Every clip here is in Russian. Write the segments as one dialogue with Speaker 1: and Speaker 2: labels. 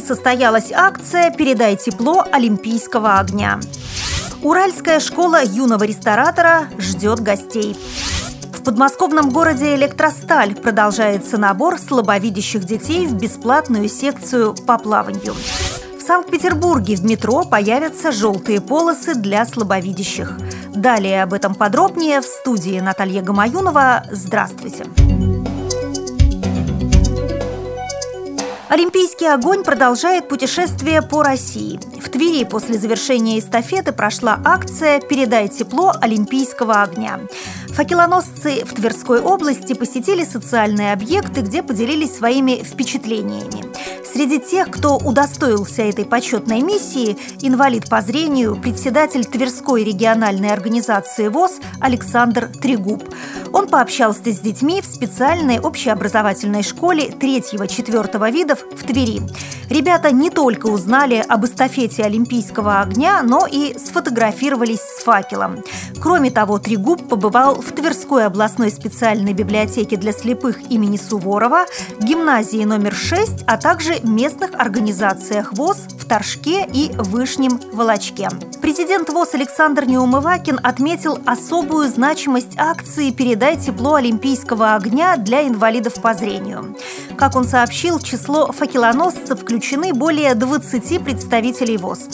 Speaker 1: Состоялась акция «Передай тепло Олимпийского огня». Уральская школа юного ресторатора ждет гостей. В подмосковном городе Электросталь продолжается набор слабовидящих детей в бесплатную секцию по плаванию. В Санкт-Петербурге в метро появятся желтые полосы для слабовидящих. Далее об этом подробнее в студии Наталья Гамаюнова. Здравствуйте! Олимпийский огонь продолжает путешествие по России. В Твери после завершения эстафеты прошла акция «Передай тепло Олимпийского огня». Факелоносцы в Тверской области посетили социальные объекты, где поделились своими впечатлениями. Среди тех, кто удостоился этой почетной миссии, инвалид по зрению, председатель Тверской региональной организации ВОЗ Александр Трегуб. Он пообщался с детьми в специальной общеобразовательной школе 3-4 видов в Твери. Ребята не только узнали об эстафете Олимпийского огня, но и сфотографировались с факелом. Кроме того, Трегуб побывал в Тверской областной специальной библиотеке для слепых имени Суворова, гимназии номер 6, а также местных организациях ВОЗ Торжке и Вышнем Волочке. Президент ВОЗ Александр Неумывакин отметил особую значимость акции «Передай тепло Олимпийского огня» для инвалидов по зрению. Как он сообщил, в число факелоносцев включены более 20 представителей ВОЗ.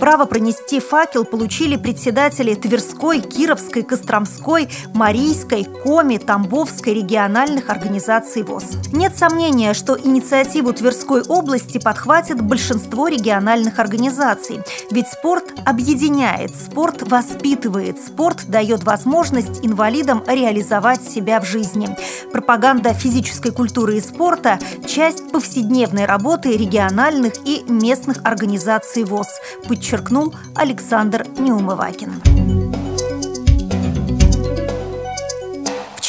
Speaker 1: Право пронести факел получили председатели Тверской, Кировской, Костромской, Марийской, Коми, Тамбовской региональных организаций ВОЗ. Нет сомнения, что инициативу Тверской области подхватит большинство региональных организаций. Ведь спорт объединяет, спорт воспитывает, спорт дает возможность инвалидам реализовать себя в жизни. Пропаганда физической культуры и спорта – часть повседневной работы региональных и местных организаций ВОЗ, подчеркнул Александр Неумывакин.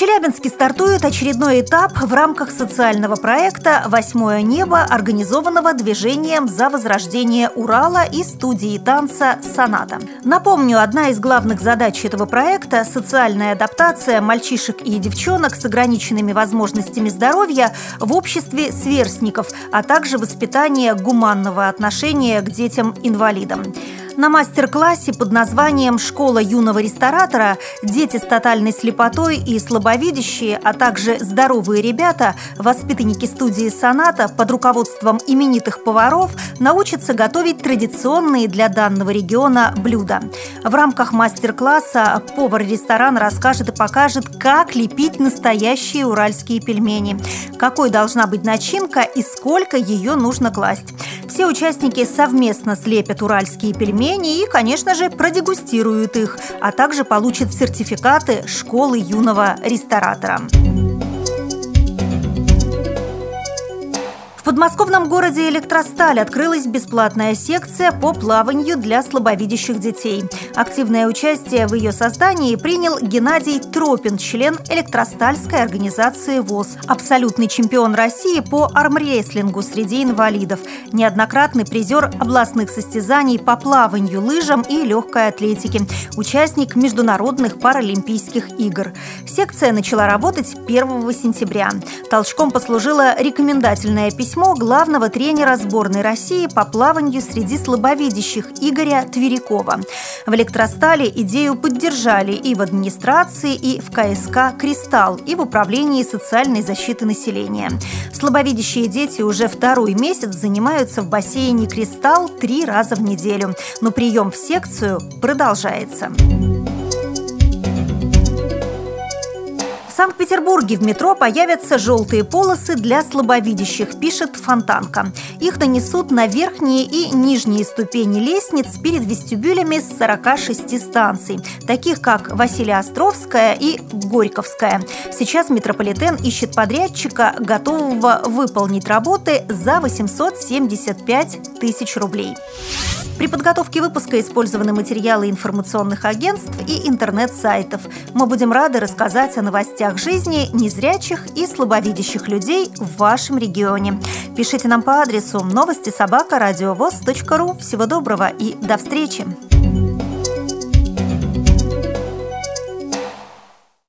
Speaker 1: Челябинске стартует очередной этап в рамках социального проекта «Восьмое небо», организованного движением за возрождение Урала и студии танца «Соната». Напомню, одна из главных задач этого проекта – социальная адаптация мальчишек и девчонок с ограниченными возможностями здоровья в обществе сверстников, а также воспитание гуманного отношения к детям-инвалидам. На мастер-классе под названием «Школа юного ресторатора» дети с тотальной слепотой и слабовидящие, а также здоровые ребята, воспитанники студии «Соната» под руководством именитых поваров научатся готовить традиционные для данного региона блюда. В рамках мастер-класса повар ресторана расскажет и покажет, как лепить настоящие уральские пельмени, какой должна быть начинка и сколько ее нужно класть. Все участники совместно слепят уральские пельмени и, конечно же, продегустируют их, а также получат сертификаты школы юного ресторатора. В подмосковном городе Электросталь открылась бесплатная секция по плаванию для слабовидящих детей. Активное участие в ее создании принял Геннадий Тропин, член Электростальской организации ВОЗ, абсолютный чемпион России по армрестлингу среди инвалидов, неоднократный призер областных состязаний по плаванию, лыжам и легкой атлетике, участник международных паралимпийских игр. Секция начала работать 1 сентября. Толчком послужило рекомендательное письмо письмо главного тренера сборной России по плаванию среди слабовидящих Игоря Тверякова. В электростале идею поддержали и в администрации, и в КСК «Кристалл», и в Управлении социальной защиты населения. Слабовидящие дети уже второй месяц занимаются в бассейне «Кристалл» три раза в неделю. Но прием в секцию продолжается. Санкт-Петербурге в метро появятся желтые полосы для слабовидящих, пишет Фонтанка. Их нанесут на верхние и нижние ступени лестниц перед вестибюлями с 46 станций, таких как Василия-Островская и Горьковская. Сейчас метрополитен ищет подрядчика, готового выполнить работы за 875 тысяч рублей. При подготовке выпуска использованы материалы информационных агентств и интернет-сайтов. Мы будем рады рассказать о новостях жизни незрячих и слабовидящих людей в вашем регионе. Пишите нам по адресу новости собака ру. Всего доброго и до встречи!